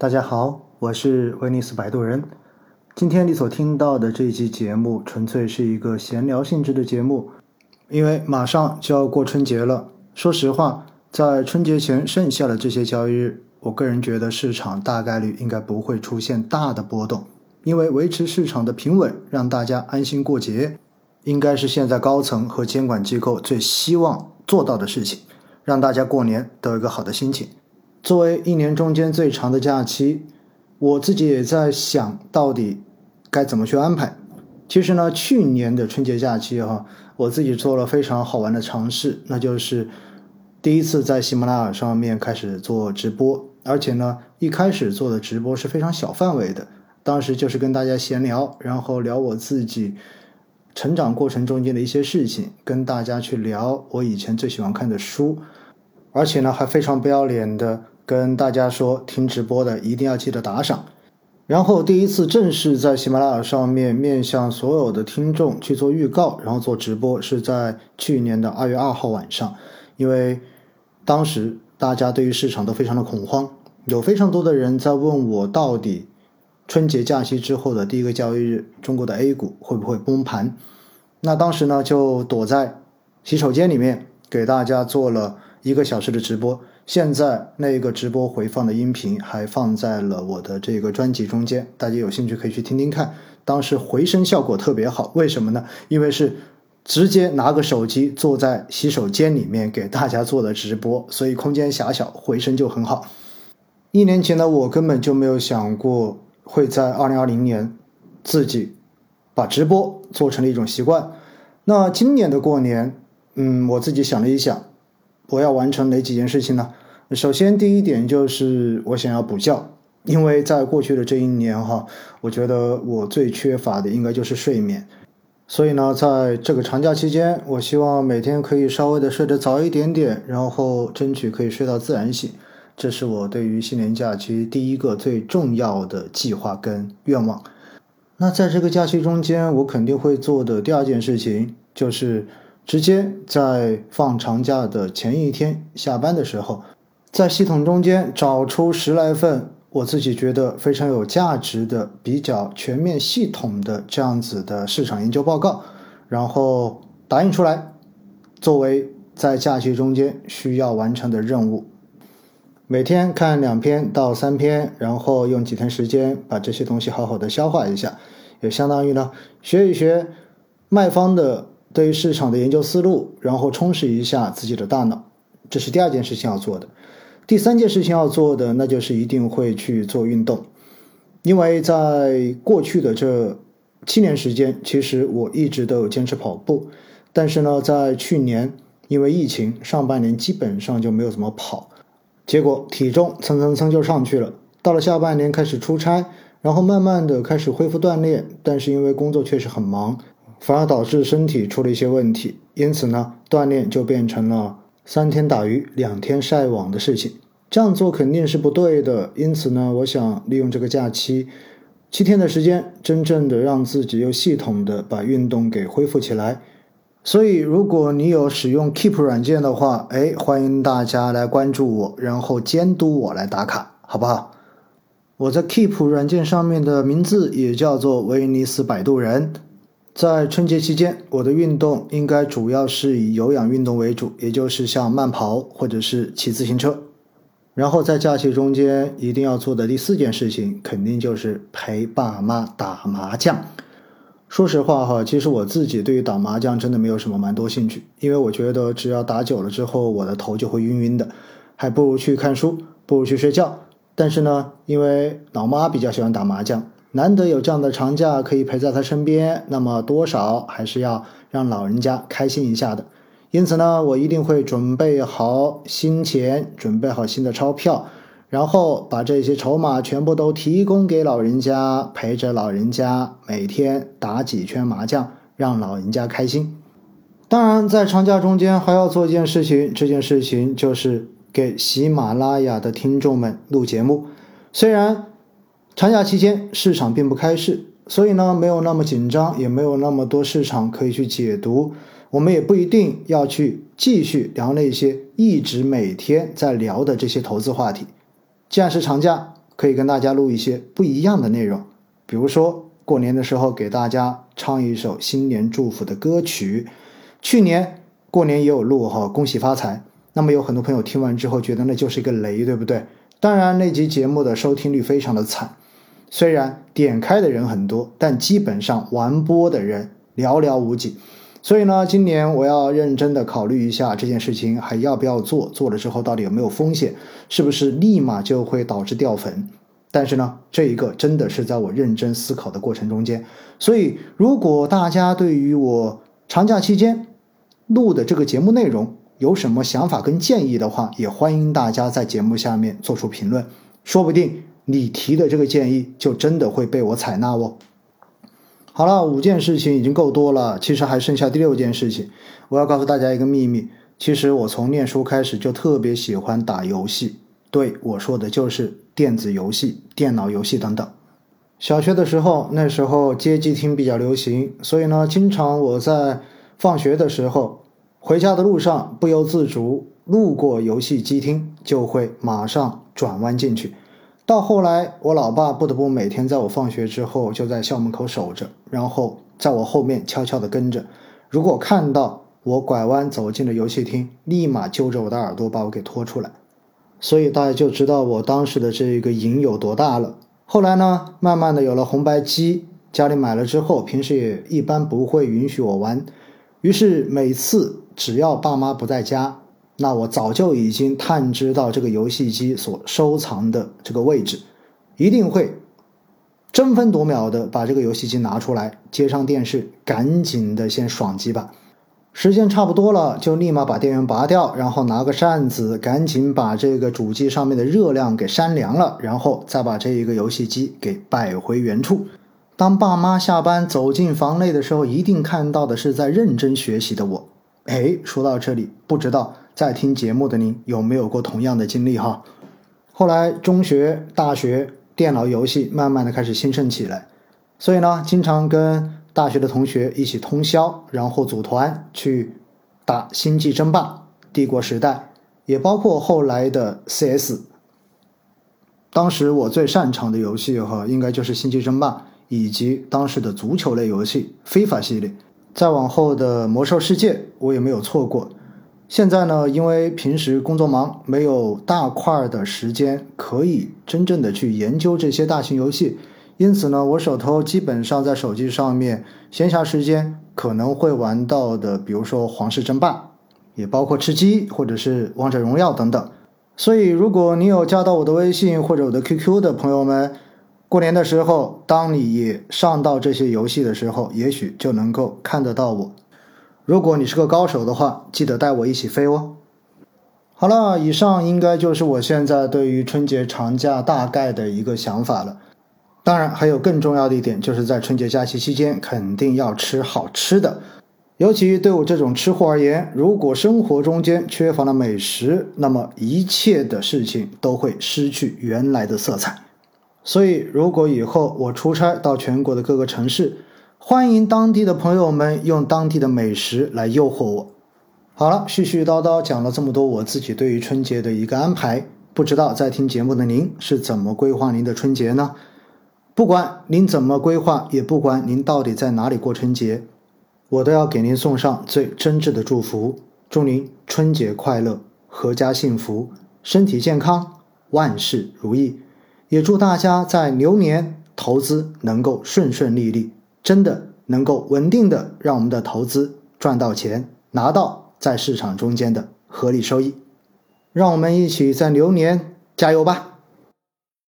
大家好，我是威尼斯摆渡人。今天你所听到的这一期节目，纯粹是一个闲聊性质的节目，因为马上就要过春节了。说实话，在春节前剩下的这些交易日，我个人觉得市场大概率应该不会出现大的波动，因为维持市场的平稳，让大家安心过节，应该是现在高层和监管机构最希望做到的事情，让大家过年都有一个好的心情。作为一年中间最长的假期，我自己也在想到底该怎么去安排。其实呢，去年的春节假期哈，我自己做了非常好玩的尝试，那就是第一次在喜马拉雅上面开始做直播，而且呢，一开始做的直播是非常小范围的，当时就是跟大家闲聊，然后聊我自己成长过程中间的一些事情，跟大家去聊我以前最喜欢看的书。而且呢，还非常不要脸的跟大家说，听直播的一定要记得打赏。然后第一次正式在喜马拉雅上面面向所有的听众去做预告，然后做直播，是在去年的二月二号晚上。因为当时大家对于市场都非常的恐慌，有非常多的人在问我，到底春节假期之后的第一个交易日，中国的 A 股会不会崩盘？那当时呢，就躲在洗手间里面给大家做了。一个小时的直播，现在那个直播回放的音频还放在了我的这个专辑中间，大家有兴趣可以去听听看。当时回声效果特别好，为什么呢？因为是直接拿个手机坐在洗手间里面给大家做的直播，所以空间狭小，回声就很好。一年前的我根本就没有想过会在二零二零年自己把直播做成了一种习惯。那今年的过年，嗯，我自己想了一想。我要完成哪几件事情呢？首先，第一点就是我想要补觉，因为在过去的这一年哈，我觉得我最缺乏的应该就是睡眠。所以呢，在这个长假期间，我希望每天可以稍微的睡得早一点点，然后争取可以睡到自然醒。这是我对于新年假期第一个最重要的计划跟愿望。那在这个假期中间，我肯定会做的第二件事情就是。直接在放长假的前一天下班的时候，在系统中间找出十来份我自己觉得非常有价值的、比较全面系统的这样子的市场研究报告，然后打印出来，作为在假期中间需要完成的任务。每天看两篇到三篇，然后用几天时间把这些东西好好的消化一下，也相当于呢学一学卖方的。对于市场的研究思路，然后充实一下自己的大脑，这是第二件事情要做的。第三件事情要做的，那就是一定会去做运动，因为在过去的这七年时间，其实我一直都有坚持跑步，但是呢，在去年因为疫情，上半年基本上就没有怎么跑，结果体重蹭蹭蹭就上去了。到了下半年开始出差，然后慢慢的开始恢复锻炼，但是因为工作确实很忙。反而导致身体出了一些问题，因此呢，锻炼就变成了三天打鱼两天晒网的事情。这样做肯定是不对的。因此呢，我想利用这个假期七天的时间，真正的让自己又系统的把运动给恢复起来。所以，如果你有使用 Keep 软件的话，哎，欢迎大家来关注我，然后监督我来打卡，好不好？我在 Keep 软件上面的名字也叫做威尼斯摆渡人。在春节期间，我的运动应该主要是以有氧运动为主，也就是像慢跑或者是骑自行车。然后在假期中间一定要做的第四件事情，肯定就是陪爸妈打麻将。说实话哈，其实我自己对于打麻将真的没有什么蛮多兴趣，因为我觉得只要打久了之后，我的头就会晕晕的，还不如去看书，不如去睡觉。但是呢，因为老妈比较喜欢打麻将。难得有这样的长假可以陪在他身边，那么多少还是要让老人家开心一下的。因此呢，我一定会准备好新钱，准备好新的钞票，然后把这些筹码全部都提供给老人家，陪着老人家每天打几圈麻将，让老人家开心。当然，在长假中间还要做一件事情，这件事情就是给喜马拉雅的听众们录节目，虽然。长假期间市场并不开市，所以呢没有那么紧张，也没有那么多市场可以去解读。我们也不一定要去继续聊那些一直每天在聊的这些投资话题。既然是长假，可以跟大家录一些不一样的内容，比如说过年的时候给大家唱一首新年祝福的歌曲。去年过年也有录哈，恭喜发财。那么有很多朋友听完之后觉得那就是一个雷，对不对？当然那集节目的收听率非常的惨，虽然点开的人很多，但基本上完播的人寥寥无几。所以呢，今年我要认真的考虑一下这件事情还要不要做，做了之后到底有没有风险，是不是立马就会导致掉粉？但是呢，这一个真的是在我认真思考的过程中间。所以，如果大家对于我长假期间录的这个节目内容有什么想法跟建议的话，也欢迎大家在节目下面做出评论，说不定你提的这个建议就真的会被我采纳哦。好了，五件事情已经够多了，其实还剩下第六件事情。我要告诉大家一个秘密，其实我从念书开始就特别喜欢打游戏，对我说的就是电子游戏、电脑游戏等等。小学的时候，那时候街机厅比较流行，所以呢，经常我在放学的时候回家的路上，不由自主路过游戏机厅，就会马上转弯进去。到后来，我老爸不得不每天在我放学之后就在校门口守着，然后在我后面悄悄地跟着。如果看到我拐弯走进了游戏厅，立马揪着我的耳朵把我给拖出来。所以大家就知道我当时的这个瘾有多大了。后来呢，慢慢的有了红白机，家里买了之后，平时也一般不会允许我玩。于是每次只要爸妈不在家。那我早就已经探知到这个游戏机所收藏的这个位置，一定会争分夺秒的把这个游戏机拿出来，接上电视，赶紧的先爽几把。时间差不多了，就立马把电源拔掉，然后拿个扇子，赶紧把这个主机上面的热量给扇凉了，然后再把这一个游戏机给摆回原处。当爸妈下班走进房内的时候，一定看到的是在认真学习的我。哎，说到这里，不知道。在听节目的您有没有过同样的经历哈？后来中学、大学电脑游戏慢慢的开始兴盛起来，所以呢，经常跟大学的同学一起通宵，然后组团去打星际争霸、帝国时代，也包括后来的 CS。当时我最擅长的游戏哈，应该就是星际争霸以及当时的足球类游戏非法系列。再往后的魔兽世界，我也没有错过。现在呢，因为平时工作忙，没有大块的时间可以真正的去研究这些大型游戏，因此呢，我手头基本上在手机上面闲暇时间可能会玩到的，比如说《皇室争霸》，也包括吃鸡或者是《王者荣耀》等等。所以，如果你有加到我的微信或者我的 QQ 的朋友们，过年的时候，当你也上到这些游戏的时候，也许就能够看得到我。如果你是个高手的话，记得带我一起飞哦。好了，以上应该就是我现在对于春节长假大概的一个想法了。当然，还有更重要的一点，就是在春节假期期间肯定要吃好吃的。尤其对我这种吃货而言，如果生活中间缺乏了美食，那么一切的事情都会失去原来的色彩。所以，如果以后我出差到全国的各个城市，欢迎当地的朋友们用当地的美食来诱惑我。好了，絮絮叨叨讲了这么多，我自己对于春节的一个安排，不知道在听节目的您是怎么规划您的春节呢？不管您怎么规划，也不管您到底在哪里过春节，我都要给您送上最真挚的祝福，祝您春节快乐，阖家幸福，身体健康，万事如意。也祝大家在牛年投资能够顺顺利利。真的能够稳定的让我们的投资赚到钱，拿到在市场中间的合理收益，让我们一起在牛年加油吧！